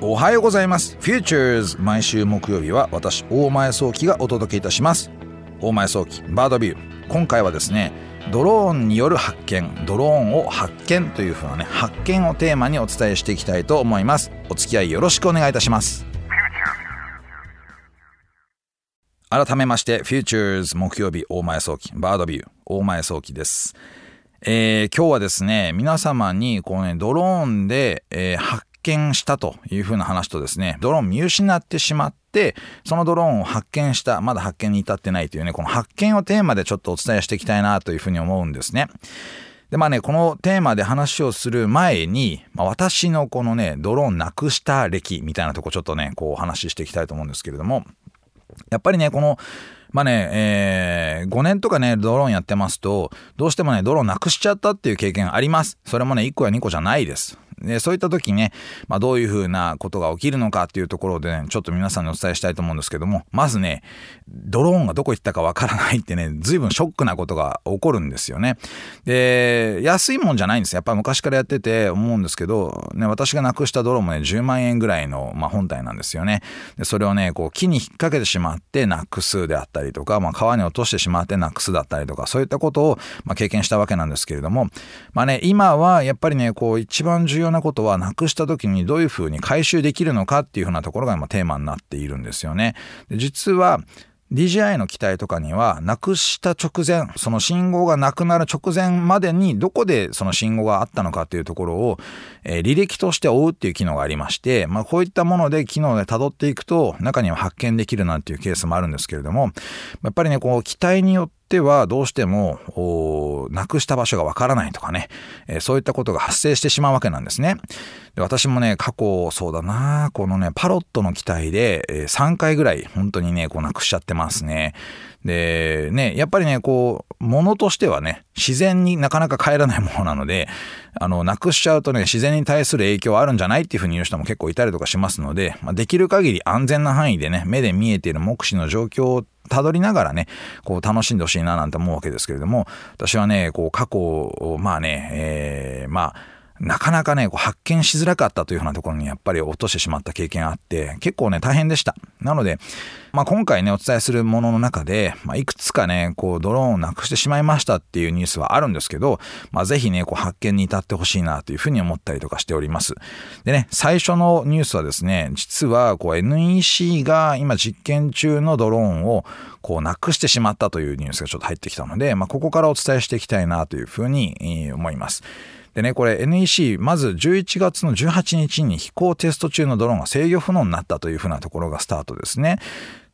おはようございます。Futures 毎週木曜日は私大前早期がお届けいたします。大前早期バードビュー。今回はですねドローンによる発見ドローンを発見というふうなね発見をテーマにお伝えしていきたいと思います。お付き合いよろしくお願いいたします。改めまして Futures 木曜日大前早期バードビュー。大前早期ですえー、今日はですね、皆様にこうね、ドローンで、えー、発見したというふうな話とですね、ドローン見失ってしまって、そのドローンを発見した、まだ発見に至ってないというね、この発見をテーマでちょっとお伝えしていきたいなというふうに思うんですね。で、まあね、このテーマで話をする前に、まあ、私のこのね、ドローンなくした歴みたいなとこちょっとね、こうお話ししていきたいと思うんですけれども、やっぱりね、この、まあね、えー、5年とかね、ドローンやってますと、どうしてもね、ドローンなくしちゃったっていう経験あります。それもね、1個や2個じゃないです。で、そういった時ね、まあ、どういうふうなことが起きるのかっていうところでね、ちょっと皆さんにお伝えしたいと思うんですけども、まずね、ドローンがどこ行ったかわからないってね、随分ショックなことが起こるんですよね。で、安いもんじゃないんですやっぱ昔からやってて思うんですけど、ね、私がなくしたドローンもね、10万円ぐらいの、まあ、本体なんですよね。で、それをね、こう木に引っ掛けてしまってなくすであったりとか、まあ、川に落としてしまってなくすだったりとか、そういったことを、まあ、経験したわけなんですけれども、まあね、今はやっぱりね、こう一番重要なことはなくした時にどういうふうに回収できるのかっていうふうなところが今テーマになっているんですよね。で実は DJI の機体とかには、なくした直前、その信号がなくなる直前までに、どこでその信号があったのかっていうところを、えー、履歴として追うっていう機能がありまして、まあこういったもので機能で辿っていくと、中には発見できるなんていうケースもあるんですけれども、やっぱりね、こう機体によってってはどうしても、なくした場所がわからないとかね、えー、そういったことが発生してしまうわけなんですね。で私もね、過去そうだなこのね、パロットの機体で、えー、3回ぐらい本当にね、こうなくしちゃってますね。で、ね、やっぱりね、こう、ものとしてはね、自然になかなか帰らないものなので、あの、なくしちゃうとね、自然に対する影響あるんじゃないっていうふうに言う人も結構いたりとかしますので、まあ、できる限り安全な範囲でね、目で見えている目視の状況をたどりながらね、こう楽しんでほしいななんて思うわけですけれども、私はね、こう過去を、まあね、えー、まあ、なかなかね、こう発見しづらかったというようなところにやっぱり落としてしまった経験があって、結構ね、大変でした。なので、まあ今回ね、お伝えするものの中で、まあいくつかね、こうドローンをなくしてしまいましたっていうニュースはあるんですけど、まあぜひね、こう発見に至ってほしいなというふうに思ったりとかしております。でね、最初のニュースはですね、実はこう NEC が今実験中のドローンをこうなくしてしまったというニュースがちょっと入ってきたので、まあここからお伝えしていきたいなというふうに思います。でね、これ NEC、まず11月の18日に飛行テスト中のドローンが制御不能になったというふうなところがスタートですね。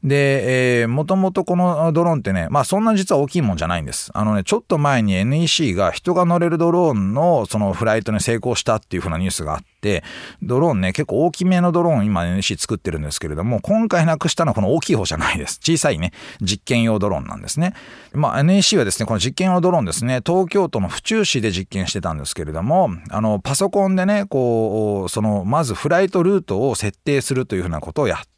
で、えー、もともとこのドローンってね、まあそんな実は大きいもんじゃないんです。あのね、ちょっと前に NEC が人が乗れるドローンのそのフライトに成功したっていう風なニュースがあって、ドローンね、結構大きめのドローン今 NEC 作ってるんですけれども、今回なくしたのはこの大きい方じゃないです。小さいね、実験用ドローンなんですね。まあ NEC はですね、この実験用ドローンですね、東京都の府中市で実験してたんですけれども、あの、パソコンでね、こう、その、まずフライトルートを設定するというふうなことをやって、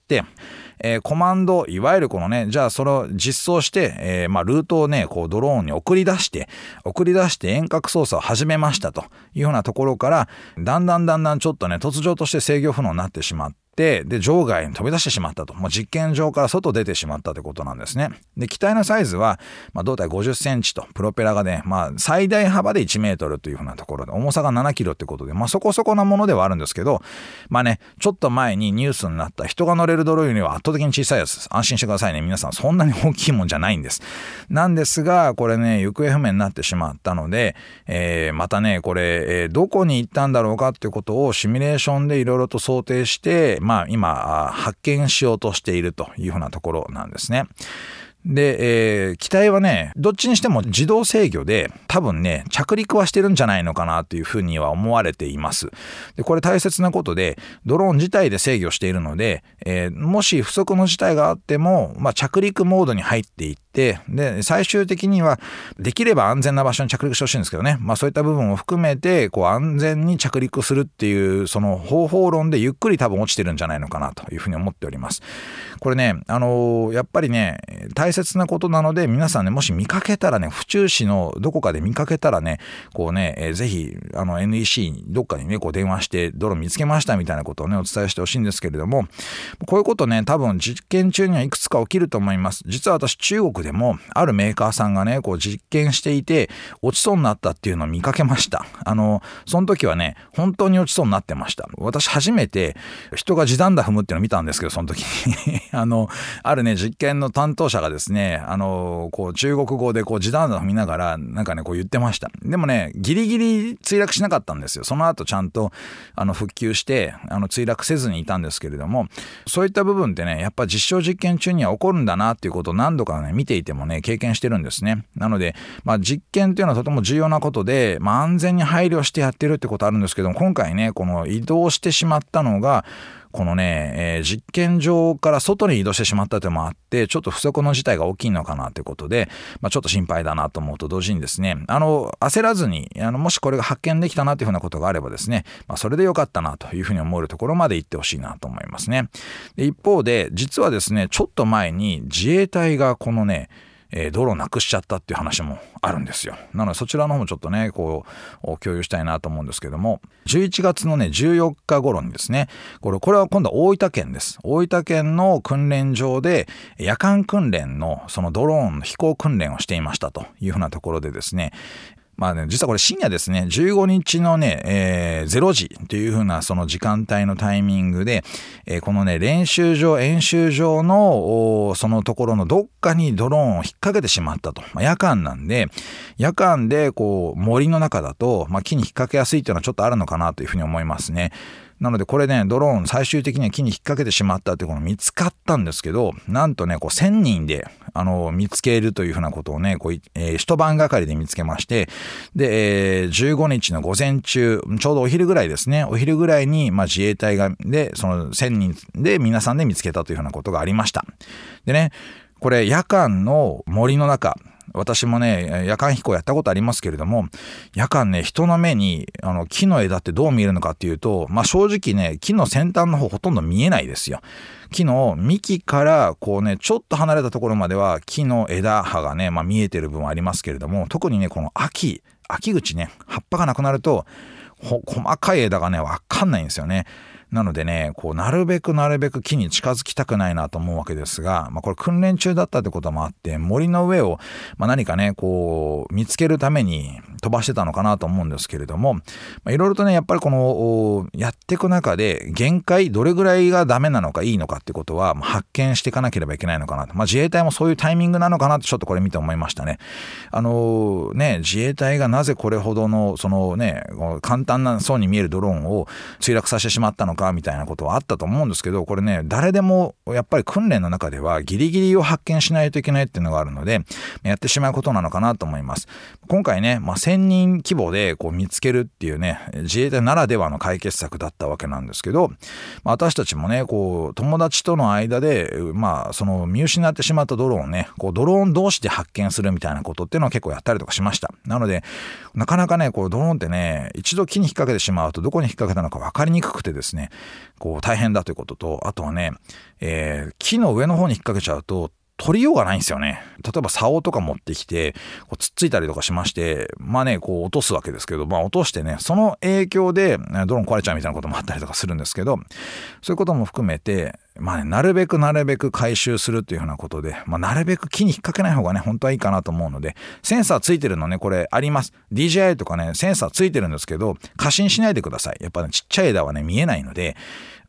えー、コマンド、いわゆるこのね、じゃあそれを実装して、えー、まあ、ルートをね、こうドローンに送り出して、送り出して遠隔操作を始めましたというようなところから、だんだんだんだんちょっとね、突如として制御不能になってしまって、で、場外に飛び出してしまったと。もう実験場から外出てしまったということなんですね。で、機体のサイズは、まあ、胴体50センチと、プロペラがね、まあ、最大幅で1メートルというふうなところで、重さが7キロってことで、まあ、そこそこなものではあるんですけど、まあね、ちょっと前にニュースになった人が乗れるドローンよりは圧倒的に小さいやつです。安心してくださいね。皆さん、そんなに大きいもんじゃないんです。なんですが、これね、行方不明になってしまったので、えー、またね、これ、えー、どこに行ったんだろうかっていうことをシミュレーションでいろいろと想定して、まあ、今、発見しようとしているというふうなところなんですね。で、えー、機体はね、どっちにしても自動制御で多分ね、着陸はしてるんじゃないのかなというふうには思われています。で、これ大切なことで、ドローン自体で制御しているので、えー、もし不測の事態があっても、まあ、着陸モードに入っていって、て、で、最終的には、できれば安全な場所に着陸してほしいんですけどね。まあそういった部分を含めて、こう安全に着陸するっていう、その方法論でゆっくり多分落ちてるんじゃないのかなというふうに思っております。これね、あのー、やっぱりね、大切なことなので、皆さんね、もし見かけたらね、府中市のどこかで見かけたらね、こうね、えー、ぜひ、あの NEC にどっかにね、こう電話して、泥見つけましたみたいなことをね、お伝えしてほしいんですけれども、こういうことね、多分実験中にはいくつか起きると思います。実は私、中国でも、あるメーカーさんがね、こう実験していて、落ちそうになったっていうのを見かけました。あの、その時はね、本当に落ちそうになってました。私、初めて、人が時短だ踏むっていうのを見たんですけど、その時に あの、あるね、実験の担当者がですね、あの、こう、中国語でこう、時短だ踏みながら、なんかね、こう言ってました。でもね、ギリギリ墜落しなかったんですよ。その後ちゃんと、あの、復旧して、あの、墜落せずにいたんですけれども、そういった部分ってね、やっぱ実証実験中には起こるんだなっていうことを何度かね、見ていてもね、経験してるんですね。なので、まあ、実験っていうのはとても重要なことで、まあ、安全に配慮してやってるってことあるんですけども、今回ね、この移動してしまったのが、このね、えー、実験場から外に移動してしまったというのもあって、ちょっと不測の事態が大きいのかなということで、まあ、ちょっと心配だなと思うと同時にですね、あの、焦らずに、あの、もしこれが発見できたなというふうなことがあればですね、まあ、それでよかったなというふうに思えるところまで行ってほしいなと思いますね。で一方で、実はですね、ちょっと前に自衛隊がこのね、えー、道路なくしちゃったっていう話もあるんですよ。なのでそちらの方もちょっとね、こう、共有したいなと思うんですけども、11月のね、14日頃にですね、これ、これは今度は大分県です。大分県の訓練場で、夜間訓練のそのドローンの飛行訓練をしていましたというふうなところでですね、まあね、実はこれ深夜ですね、15日のね、えー、0時というふうなその時間帯のタイミングで、えー、このね、練習場、演習場の、そのところのどっかにドローンを引っ掛けてしまったと。まあ、夜間なんで、夜間でこう、森の中だと、まあ、木に引っ掛けやすいっていうのはちょっとあるのかなというふうに思いますね。なのでこれね、ドローン最終的には木に引っ掛けてしまったっていうの見つかったんですけど、なんとね、こう1000人で、あの、見つけるというふうなことをね、こう、えー、一晩がかりで見つけまして、で、えー、15日の午前中、ちょうどお昼ぐらいですね、お昼ぐらいに、まあ自衛隊が、で、その1000人で皆さんで見つけたというふうなことがありました。でね、これ夜間の森の中、私もね、夜間飛行やったことありますけれども、夜間ね、人の目にあの木の枝ってどう見えるのかっていうと、まあ正直ね、木の先端の方ほとんど見えないですよ。木の幹からこうね、ちょっと離れたところまでは木の枝葉がね、まあ見えてる部分ありますけれども、特にね、この秋、秋口ね、葉っぱがなくなると、細かい枝がね、わかんないんですよね。なのでね、こう、なるべくなるべく木に近づきたくないなと思うわけですが、まあこれ訓練中だったってこともあって、森の上を、まあ何かね、こう、見つけるために飛ばしてたのかなと思うんですけれども、まあいろいろとね、やっぱりこの、やっていく中で、限界、どれぐらいがダメなのかいいのかってことは、発見していかなければいけないのかなと。まあ自衛隊もそういうタイミングなのかなとちょっとこれ見て思いましたね。あのね、自衛隊がなぜこれほどの、そのね、簡単なそうに見えるドローンを墜落させてしまったのかかみたいなことはあったと思うんですけど、これね、誰でもやっぱり訓練の中ではギリギリを発見しないといけないっていうのがあるので、やってしまうことなのかなと思います。今回ね、まあ、1000人規模でこう見つけるっていうね、自衛隊ならではの解決策だったわけなんですけど、まあ、私たちもね、こう、友達との間で、まあ、その見失ってしまったドローンをね、こう、ドローン同士で発見するみたいなことっていうのは結構やったりとかしました。なので、なかなかね、こう、ドローンってね、一度木に引っ掛けてしまうとどこに引っ掛けたのか分かりにくくてですね、こう大変だということと、あとはね、えー、木の上の方に引っ掛けちゃうと、取りようがないんですよね。例えば竿とか持ってきて、こうつっついたりとかしまして、まあね、こう落とすわけですけど、まあ落としてね、その影響でドローン壊れちゃうみたいなこともあったりとかするんですけど、そういうことも含めて、まあね、なるべくなるべく回収するっていうふうなことで、まあなるべく木に引っ掛けない方がね、本当はいいかなと思うので、センサーついてるのね、これあります。DJI とかね、センサーついてるんですけど、過信しないでください。やっぱね、ちっちゃい枝はね、見えないので、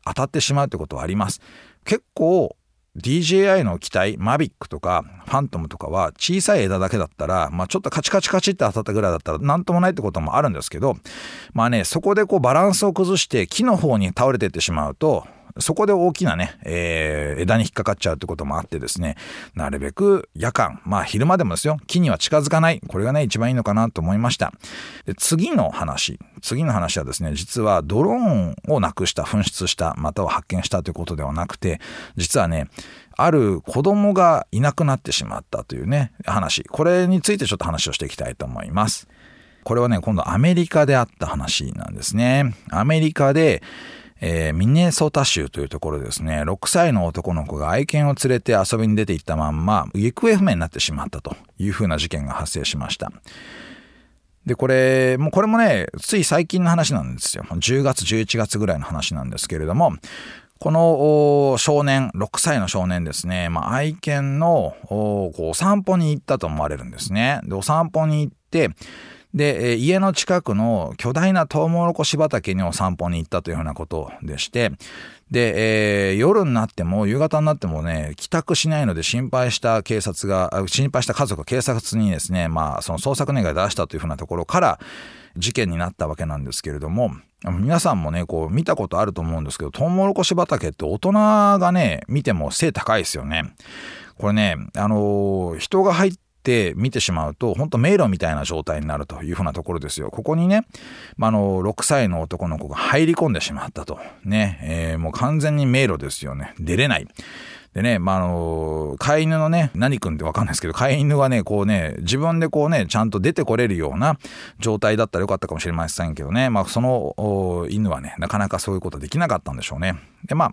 当たってしまうってことはあります。結構 DJI の機体、マビックとかファントムとかは小さい枝だけだったら、まあちょっとカチカチカチって当たったぐらいだったらなんともないってこともあるんですけど、まあね、そこでこうバランスを崩して木の方に倒れていってしまうと、そこで大きなね、えー、枝に引っかかっちゃうってこともあってですね、なるべく夜間、まあ昼間でもですよ、木には近づかない。これがね、一番いいのかなと思いました。で次の話、次の話はですね、実はドローンをなくした、紛失した、または発見したということではなくて、実はね、ある子供がいなくなってしまったというね、話。これについてちょっと話をしていきたいと思います。これはね、今度アメリカであった話なんですね。アメリカで、えー、ミネソタ州というところですね、6歳の男の子が愛犬を連れて遊びに出て行ったまんま、行方不明になってしまったというふうな事件が発生しました。で、これ、もうこれもね、つい最近の話なんですよ。10月、11月ぐらいの話なんですけれども、この少年、6歳の少年ですね、まあ、愛犬のお散歩に行ったと思われるんですね。で、お散歩に行って、で、家の近くの巨大なトウモロコシ畑にお散歩に行ったというようなことでして、で、えー、夜になっても、夕方になってもね、帰宅しないので心配した警察が、心配した家族が警察にですね、まあ、その捜索願い出したというふうなところから、事件になったわけなんですけれども、皆さんもね、こう見たことあると思うんですけど、トウモロコシ畑って大人がね、見ても背高いですよね。これね、あのー、人が入ってて見てしまうと、本当迷路みたいな状態になるというふうなところですよ。ここにね、まあ、の、6歳の男の子が入り込んでしまったと。ね、えー、もう完全に迷路ですよね。出れない。でね、まあ、あの、飼い犬のね、何君ってわかんないですけど、飼い犬はね、こうね、自分でこうね、ちゃんと出てこれるような状態だったらよかったかもしれませんけどね、まあ、その犬はね、なかなかそういうことできなかったんでしょうね。で、まあ、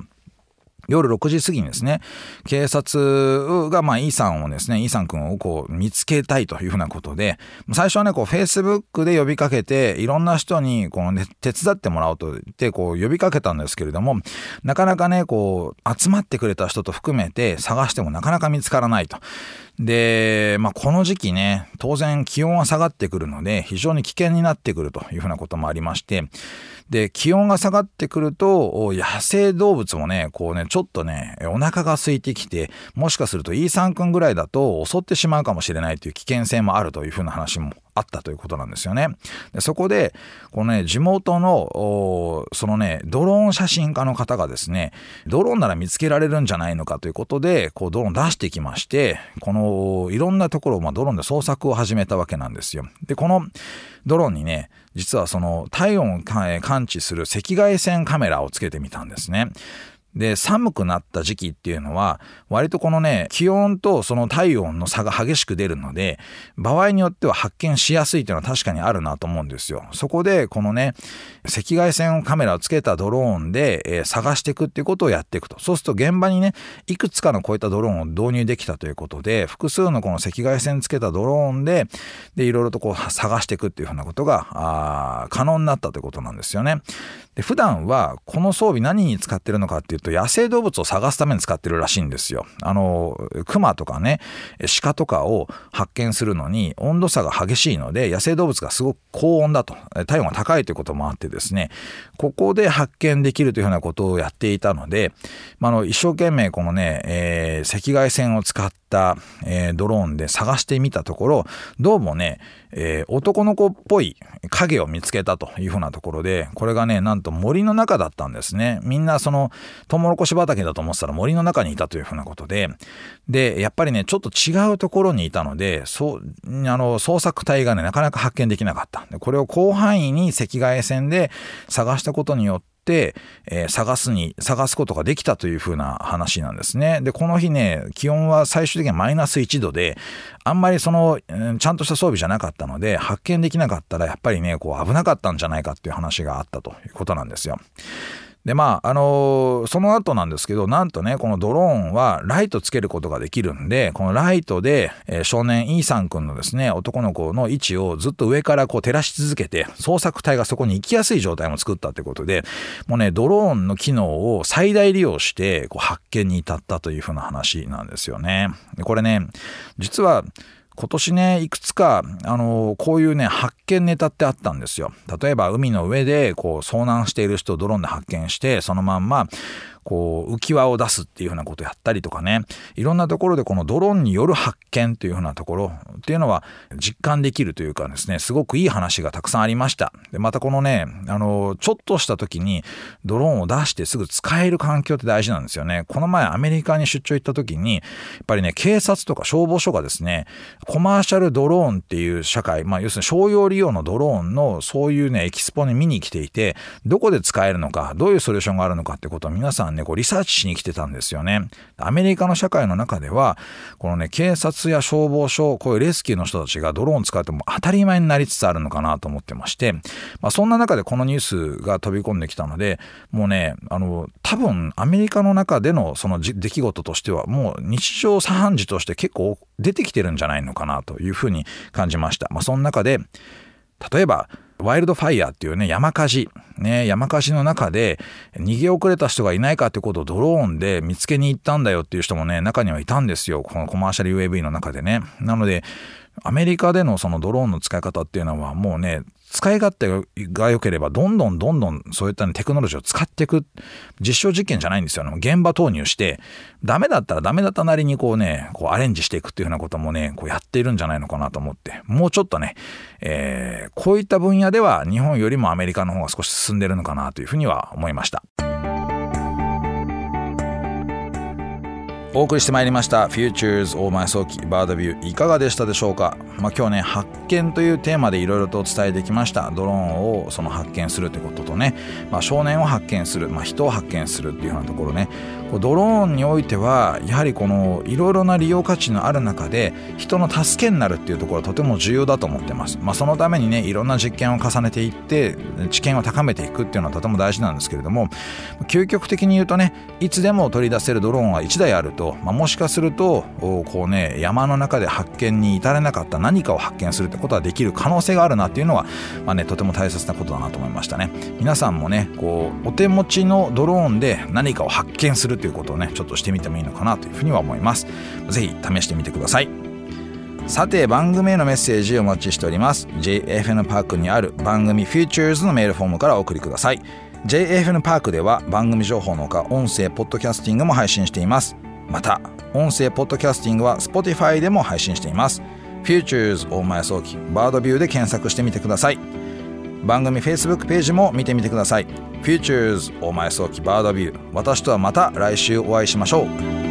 夜6時過ぎにですね、警察が、まあ、イーサンをですね、イーサン君をこう見つけたいというふうなことで、最初はね、こう、Facebook で呼びかけて、いろんな人に、こうね、手伝ってもらおうと言って、こう、呼びかけたんですけれども、なかなかね、こう、集まってくれた人と含めて探してもなかなか見つからないと。で、まあ、この時期ね、当然気温は下がってくるので、非常に危険になってくるというふうなこともありまして、で、気温が下がってくると、野生動物もね、こうね、ちょっとね、お腹が空いてきて、もしかするとイーサン君ぐらいだと襲ってしまうかもしれないという危険性もあるというふうな話もあったということなんですよね。でそこで、このね、地元の、そのね、ドローン写真家の方がですね、ドローンなら見つけられるんじゃないのかということで、こうドローン出してきまして、この、いろんなところを、まあ、ドローンで捜索を始めたわけなんですよ。で、このドローンにね、実はその体温を感知する赤外線カメラをつけてみたんですね。で、寒くなった時期っていうのは、割とこのね、気温とその体温の差が激しく出るので、場合によっては発見しやすいっていうのは確かにあるなと思うんですよ。そこで、このね、赤外線カメラをつけたドローンで、えー、探していくっていうことをやっていくと。そうすると現場にね、いくつかのこういったドローンを導入できたということで、複数のこの赤外線つけたドローンで、で、いろいろとこう探していくっていうふうなことが、あ可能になったということなんですよね。で、普段はこの装備何に使ってるのかっていうと、野生動物を探すために使ってるらしいんですよ。あの、熊とかね、鹿とかを発見するのに温度差が激しいので、野生動物がすごく高温だと、体温が高いということもあってですね、ここで発見できるというようなことをやっていたので、まあ、の、一生懸命このね、えー、赤外線を使って、えー、ドローンで探してみたところ、どうもね、えー、男の子っぽい影を見つけたというふうなところで、これがね、なんと森の中だったんですね。みんなその、トウモロコシ畑だと思ってたら森の中にいたというふうなことで、で、やっぱりね、ちょっと違うところにいたので、そう、あの、捜索隊がね、なかなか発見できなかった。でこれを広範囲に赤外線で探したことによって、、えー、探すに、探すことができたというふうな話なんですね。で、この日ね、気温は最終的にはマイナス1度で、あんまりその、ちゃんとした装備じゃなかったので、発見できなかったら、やっぱりね、こう危なかったんじゃないかっていう話があったということなんですよ。で、まあ、あのー、その後なんですけど、なんとね、このドローンはライトつけることができるんで、このライトで、えー、少年イーサン君のですね、男の子の位置をずっと上からこう照らし続けて、捜索隊がそこに行きやすい状態も作ったってことで、もうね、ドローンの機能を最大利用して、こう発見に至ったというふうな話なんですよね。これね、実は、今年ね、いくつか、あの、こういうね、発見ネタってあったんですよ。例えば、海の上で、こう、遭難している人をドローンで発見して、そのまんま、こう浮き輪を出すっていうふうなことをやったりとかね。いろんなところでこのドローンによる発見というふうなところ。っていうのは実感できるというかですね。すごくいい話がたくさんありました。でまたこのねあのちょっとした時にドローンを出してすぐ使える環境って大事なんですよね。この前アメリカに出張行った時にやっぱりね警察とか消防署がですねコマーシャルドローンっていう社会まあ要するに商用利用のドローンのそういうねエキスポに見に来ていてどこで使えるのかどういうソリューションがあるのかってことを皆さんねこうリサーチしに来てたんですよねアメリカの社会の中ではこのね警察や消防署こういうレスキューの人たちがドローン使っても当たり前になりつつあるのかなと思ってまして、まあ、そんな中でこのニュースが飛び込んできたのでもうねあの多分アメリカの中でのその出来事としてはもう日常茶飯事として結構出てきてるんじゃないのかなというふうに感じました。まあ、その中で例えばワイルドファイヤーっていうね、山火事。ね、山火事の中で逃げ遅れた人がいないかってことをドローンで見つけに行ったんだよっていう人もね、中にはいたんですよ。このコマーシャル UAV の中でね。なので、アメリカでのそのドローンの使い方っていうのはもうね、使い勝手が良ければどんどんどんどんそういった、テクノロジーを使っていく実証実験じゃないんですよね。現場投入してダメだったらダメだったなりにこうね、こうアレンジしていくっていうようなこともね、こうやっているんじゃないのかなと思って、もうちょっとね、えー、こういった分野では日本よりもアメリカの方が少し進んでるのかなというふうには思いました。お送りしてまいりました Futures 大前早期バードビューいかがでしたでしょうか、まあ、今日ね発見というテーマでいろいろとお伝えできました。ドローンをその発見するということとね、まあ、少年を発見する、まあ、人を発見するっていうようなところね。ドローンにおいてはやはりこのいろいろな利用価値のある中で人の助けになるっていうところはとても重要だと思ってます、まあ、そのためにねいろんな実験を重ねていって知見を高めていくっていうのはとても大事なんですけれども。究極的に言うとねいつでも取り出せるドローンは1台あると、まあ、もしかするとこうね山の中で発見に至れなかった。な何かを発見するってことはできる可能性があるなっていうのは、まあね、とても大切なことだなと思いましたね。皆さんもねこうお手持ちのドローンで何かを発見するということをねちょっとしてみてもいいのかなというふうには思います。是非試してみてください。さて番組へのメッセージをお待ちしております。JFN パークにある番組 Futures のメールフォームからお送りください。JFN パークでは番組情報のほか音声ポッドキャスティングも配信しています。また音声ポッドキャスティングは Spotify でも配信しています。Futures 大前早期バードビューで検索してみてください。番組 Facebook ページも見てみてください。Futures 大前早期バードビュー私とはまた来週お会いしましょう。